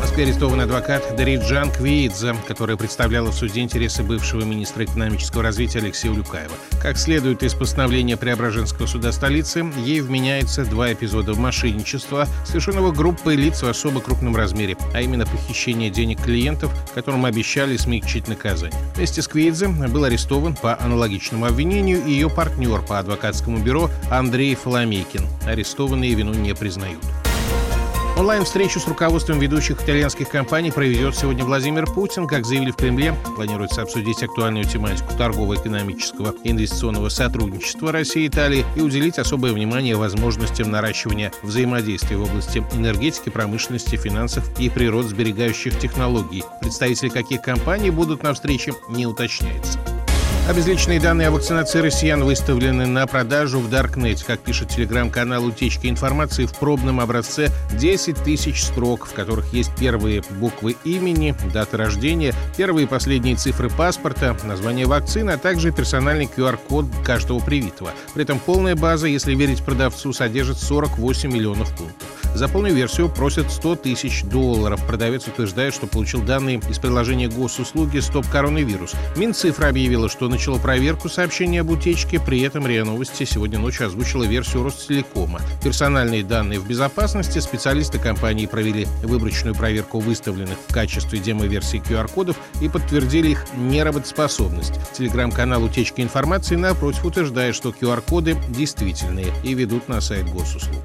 Москве арестован адвокат Дариджан Квиидзе, которая представляла в суде интересы бывшего министра экономического развития Алексея Улюкаева. Как следует из постановления Преображенского суда столицы, ей вменяется два эпизода мошенничества, совершенного группой лиц в особо крупном размере, а именно похищение денег клиентов, которым обещали смягчить наказание. Вместе с Квиидзе был арестован по аналогичному обвинению ее партнер по адвокатскому бюро Андрей Фоломейкин. Арестованные вину не признают. Онлайн-встречу с руководством ведущих итальянских компаний проведет сегодня Владимир Путин. Как заявили в Кремле, планируется обсудить актуальную тематику торгово-экономического и инвестиционного сотрудничества России и Италии и уделить особое внимание возможностям наращивания взаимодействия в области энергетики, промышленности, финансов и природосберегающих технологий. Представители каких компаний будут на встрече, не уточняется. Обезличенные данные о вакцинации россиян выставлены на продажу в Даркнете. Как пишет телеграм-канал «Утечки информации», в пробном образце 10 тысяч строк, в которых есть первые буквы имени, дата рождения, первые и последние цифры паспорта, название вакцины, а также персональный QR-код каждого привитого. При этом полная база, если верить продавцу, содержит 48 миллионов пунктов. За полную версию просят 100 тысяч долларов. Продавец утверждает, что получил данные из приложения госуслуги «Стоп коронавирус». Минцифра объявила, что начало проверку сообщения об утечке. При этом РИА Новости сегодня ночью озвучила версию Ростелекома. Персональные данные в безопасности. Специалисты компании провели выборочную проверку выставленных в качестве демо-версий QR-кодов и подтвердили их неработоспособность. Телеграм-канал «Утечки информации» напротив утверждает, что QR-коды действительные и ведут на сайт госуслуг.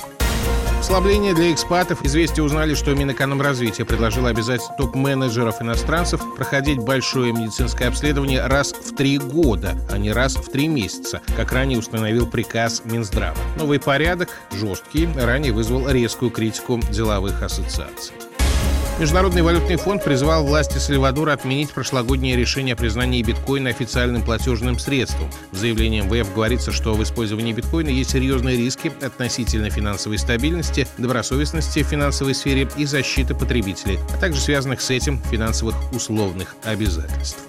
Послабление для экспатов. Известия узнали, что Минэкономразвитие предложило обязать топ-менеджеров иностранцев проходить большое медицинское обследование раз в три года, а не раз в три месяца, как ранее установил приказ Минздрава. Новый порядок, жесткий, ранее вызвал резкую критику деловых ассоциаций. Международный валютный фонд призвал власти Сальвадора отменить прошлогоднее решение о признании биткоина официальным платежным средством. В заявлении МВФ говорится, что в использовании биткоина есть серьезные риски относительно финансовой стабильности, добросовестности в финансовой сфере и защиты потребителей, а также связанных с этим финансовых условных обязательств.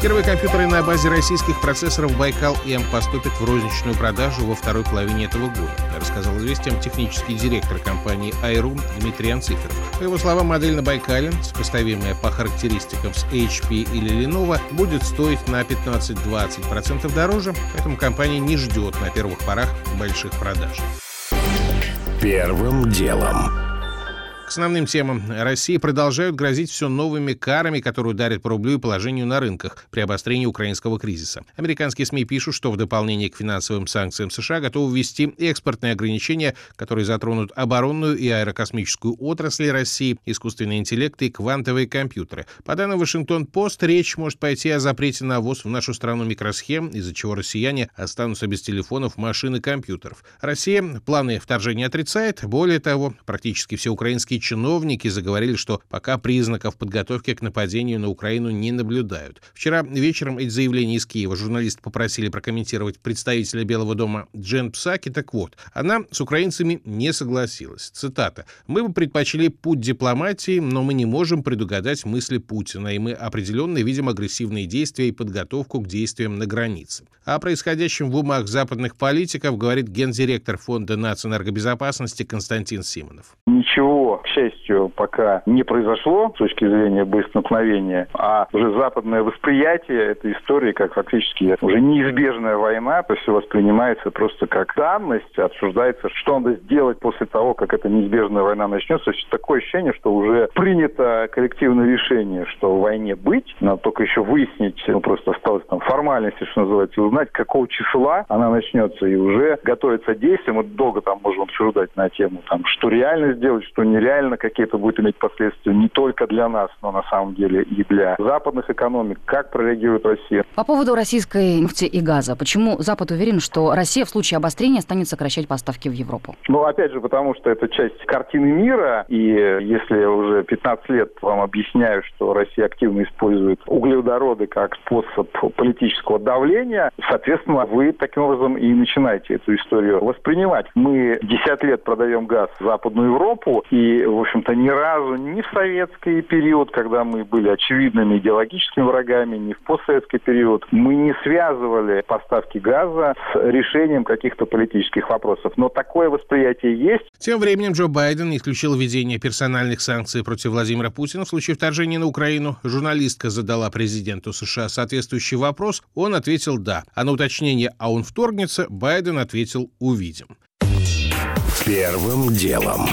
Первые компьютеры на базе российских процессоров «Байкал-М» поступят в розничную продажу во второй половине этого года, рассказал известиям технический директор компании «Айрум» Дмитрий Анциферов. По его словам, модель на «Байкале», сопоставимая по характеристикам с HP или Lenovo, будет стоить на 15-20% дороже, поэтому компания не ждет на первых порах больших продаж. Первым делом. К основным темам. России продолжают грозить все новыми карами, которые ударят по рублю и положению на рынках при обострении украинского кризиса. Американские СМИ пишут, что в дополнение к финансовым санкциям США готовы ввести экспортные ограничения, которые затронут оборонную и аэрокосмическую отрасли России, искусственный интеллект и квантовые компьютеры. По данным Вашингтон-Пост, речь может пойти о запрете на ввоз в нашу страну микросхем, из-за чего россияне останутся без телефонов, машин и компьютеров. Россия планы вторжения отрицает. Более того, практически все украинские российские чиновники заговорили, что пока признаков подготовки к нападению на Украину не наблюдают. Вчера вечером эти заявления из Киева журналисты попросили прокомментировать представителя Белого дома Джен Псаки. Так вот, она с украинцами не согласилась. Цитата. «Мы бы предпочли путь дипломатии, но мы не можем предугадать мысли Путина, и мы определенно видим агрессивные действия и подготовку к действиям на границе». О происходящем в умах западных политиков говорит гендиректор Фонда нацэнергобезопасности Константин Симонов. Ничего счастью, пока не произошло с точки зрения боестолкновения, а уже западное восприятие этой истории как фактически уже неизбежная война, то все воспринимается просто как данность, обсуждается, что надо сделать после того, как эта неизбежная война начнется. То есть такое ощущение, что уже принято коллективное решение, что в войне быть, надо только еще выяснить, ну просто осталось там формальности, что называется, узнать, какого числа она начнется, и уже готовится действие. Мы долго там можем обсуждать на тему, там, что реально сделать, что нереально реально какие то будет иметь последствия не только для нас, но на самом деле и для западных экономик. Как прореагирует Россия? По поводу российской нефти и газа. Почему Запад уверен, что Россия в случае обострения станет сокращать поставки в Европу? Ну, опять же, потому что это часть картины мира. И если уже 15 лет вам объясняю, что Россия активно использует углеводороды как способ политического давления, соответственно, вы таким образом и начинаете эту историю воспринимать. Мы 10 лет продаем газ в Западную Европу, СВО. И, в общем-то, ни разу ни в советский период, когда мы были очевидными идеологическими врагами, ни в постсоветский период, мы не связывали поставки газа с решением каких-то политических вопросов. Но такое восприятие есть. Тем временем Джо Байден исключил введение персональных санкций против Владимира Путина в случае вторжения на Украину. Журналистка задала президенту США соответствующий вопрос. Он ответил «да». А на уточнение «а он вторгнется» Байден ответил «увидим». Первым делом.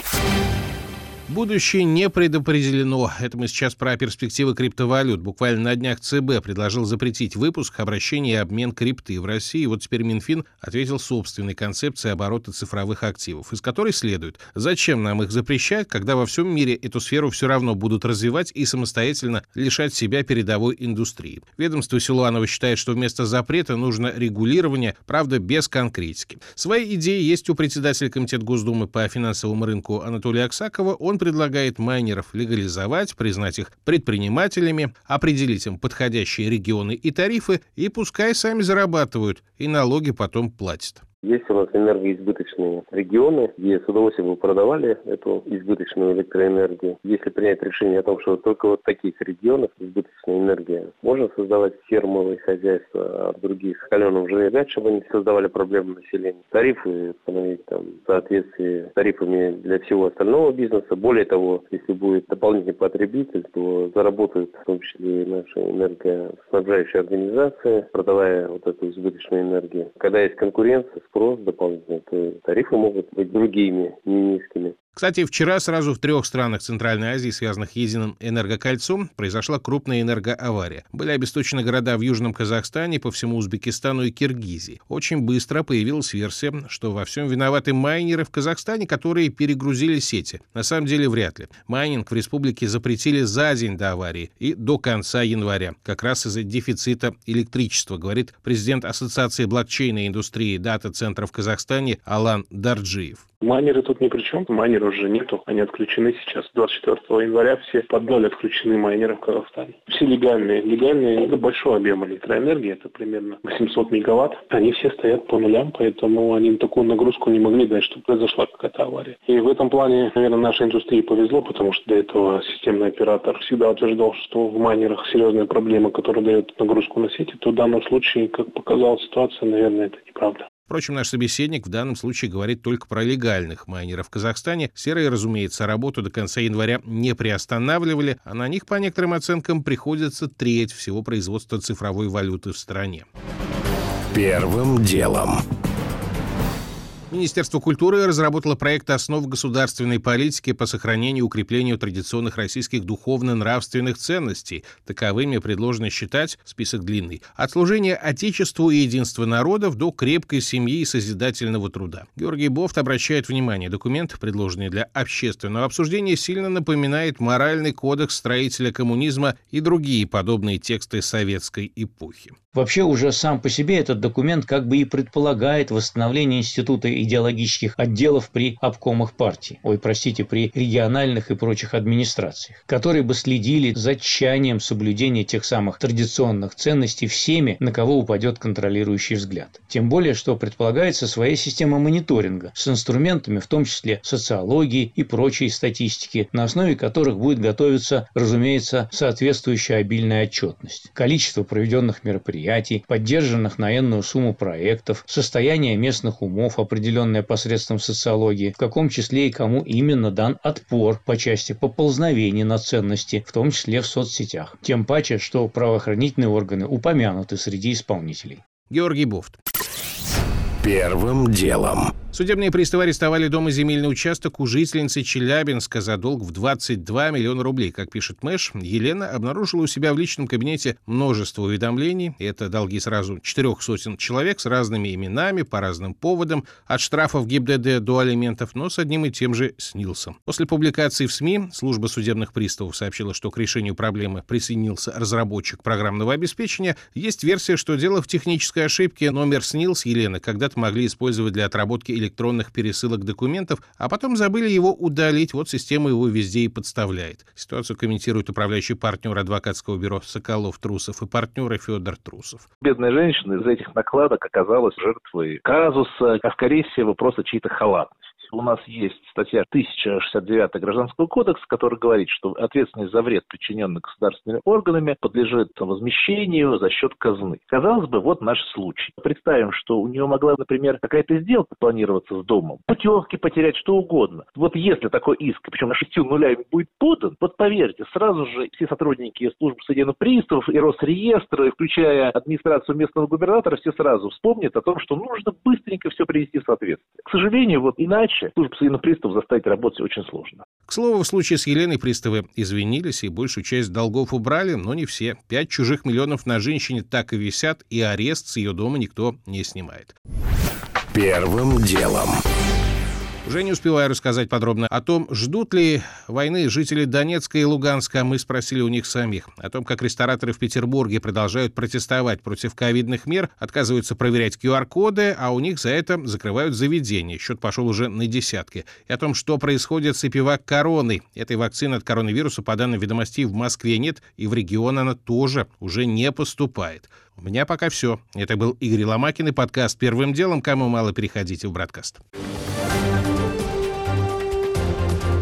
Будущее не предопределено. Это мы сейчас про перспективы криптовалют. Буквально на днях ЦБ предложил запретить выпуск, обращение и обмен крипты в России. Вот теперь Минфин ответил собственной концепцией оборота цифровых активов, из которой следует, зачем нам их запрещать, когда во всем мире эту сферу все равно будут развивать и самостоятельно лишать себя передовой индустрии. Ведомство Силуанова считает, что вместо запрета нужно регулирование, правда, без конкретики. Свои идеи есть у председателя Комитета Госдумы по финансовому рынку Анатолия Аксакова. Он он предлагает майнеров легализовать, признать их предпринимателями, определить им подходящие регионы и тарифы, и пускай сами зарабатывают, и налоги потом платят. Есть у нас энергоизбыточные регионы, где с удовольствием бы продавали эту избыточную электроэнергию. Если принять решение о том, что только вот таких регионах избыточная энергия, можно создавать фермовые хозяйства, а в других каленым вряд чтобы они создавали проблемы населения. Тарифы установить там в соответствии с тарифами для всего остального бизнеса. Более того, если будет дополнительный потребитель, то заработают в том числе наши энергоснабжающие организации, продавая вот эту избыточную энергию. Когда есть конкуренция, спрос дополнительный, то тарифы могут быть другими, не низкими. Кстати, вчера сразу в трех странах Центральной Азии, связанных единым энергокольцом, произошла крупная энергоавария. Были обесточены города в Южном Казахстане, по всему Узбекистану и Киргизии. Очень быстро появилась версия, что во всем виноваты майнеры в Казахстане, которые перегрузили сети. На самом деле вряд ли. Майнинг в республике запретили за день до аварии и до конца января, как раз из-за дефицита электричества, говорит президент Ассоциации блокчейна индустрии дата-центров в Казахстане Алан Дарджиев. Майнеры тут ни при чем. Майнеров уже нету. Они отключены сейчас. 24 января все под ноль отключены майнеры в Казахстане. Все легальные. Легальные, это большой объем электроэнергии. Это примерно 800 мегаватт. Они все стоят по нулям, поэтому они такую нагрузку не могли дать, чтобы произошла какая-то авария. И в этом плане, наверное, нашей индустрии повезло, потому что до этого системный оператор всегда утверждал, что в майнерах серьезная проблема, которая дает нагрузку на сети, то в данном случае, как показала ситуация, наверное, это неправда. Впрочем, наш собеседник в данном случае говорит только про легальных майнеров в Казахстане. Серые, разумеется, работу до конца января не приостанавливали, а на них, по некоторым оценкам, приходится треть всего производства цифровой валюты в стране. Первым делом. Министерство культуры разработало проект основ государственной политики по сохранению и укреплению традиционных российских духовно-нравственных ценностей. Таковыми предложено считать, список длинный, от служения Отечеству и единства народов до крепкой семьи и созидательного труда. Георгий Бофт обращает внимание, документ, предложенный для общественного обсуждения, сильно напоминает моральный кодекс строителя коммунизма и другие подобные тексты советской эпохи. Вообще уже сам по себе этот документ как бы и предполагает восстановление института идеологических отделов при обкомах партии, ой, простите, при региональных и прочих администрациях, которые бы следили за тщанием соблюдения тех самых традиционных ценностей всеми, на кого упадет контролирующий взгляд. Тем более, что предполагается своя система мониторинга с инструментами, в том числе социологии и прочей статистики, на основе которых будет готовиться, разумеется, соответствующая обильная отчетность. Количество проведенных мероприятий, поддержанных на энную сумму проектов, состояние местных умов, определенное посредством социологии, в каком числе и кому именно дан отпор по части поползновений на ценности, в том числе в соцсетях. Тем паче, что правоохранительные органы упомянуты среди исполнителей. Георгий Буфт. Первым делом. Судебные приставы арестовали дом и земельный участок у жительницы Челябинска за долг в 22 миллиона рублей. Как пишет Мэш, Елена обнаружила у себя в личном кабинете множество уведомлений. Это долги сразу четырех сотен человек с разными именами, по разным поводам, от штрафов ГИБДД до алиментов, но с одним и тем же снился. После публикации в СМИ служба судебных приставов сообщила, что к решению проблемы присоединился разработчик программного обеспечения. Есть версия, что дело в технической ошибке. Номер снил с Елены когда-то могли использовать для отработки электронных пересылок документов, а потом забыли его удалить. Вот система его везде и подставляет. Ситуацию комментирует управляющий партнер адвокатского бюро Соколов Трусов и партнеры Федор Трусов. Бедная женщина из этих накладок оказалась жертвой казуса, а скорее всего просто чьей-то халатности. У нас есть статья 1069 Гражданского кодекса, который говорит, что ответственность за вред, причиненный государственными органами, подлежит возмещению за счет казны. Казалось бы, вот наш случай. Представим, что у нее могла, например, какая-то сделка планироваться с домом, путевки потерять, что угодно. Вот если такой иск, причем на шестью нулями будет подан, вот поверьте, сразу же все сотрудники службы судебных приставов и Росреестра, включая администрацию местного губернатора, все сразу вспомнят о том, что нужно быстренько все привести в соответствие. К сожалению, вот иначе службу судебных приставов заставить работать очень сложно. К слову, в случае с Еленой приставы извинились и большую часть долгов убрали, но не все. Пять чужих миллионов на женщине так и висят, и арест с ее дома никто не снимает. Первым делом. Уже не успеваю рассказать подробно о том, ждут ли войны жители Донецка и Луганска, мы спросили у них самих. О том, как рестораторы в Петербурге продолжают протестовать против ковидных мер, отказываются проверять QR-коды, а у них за это закрывают заведения. Счет пошел уже на десятки. И о том, что происходит с эпивак короной. Этой вакцины от коронавируса, по данным ведомостей, в Москве нет, и в регион она тоже уже не поступает. У меня пока все. Это был Игорь Ломакин и подкаст «Первым делом». Кому мало, переходите в «Браткаст».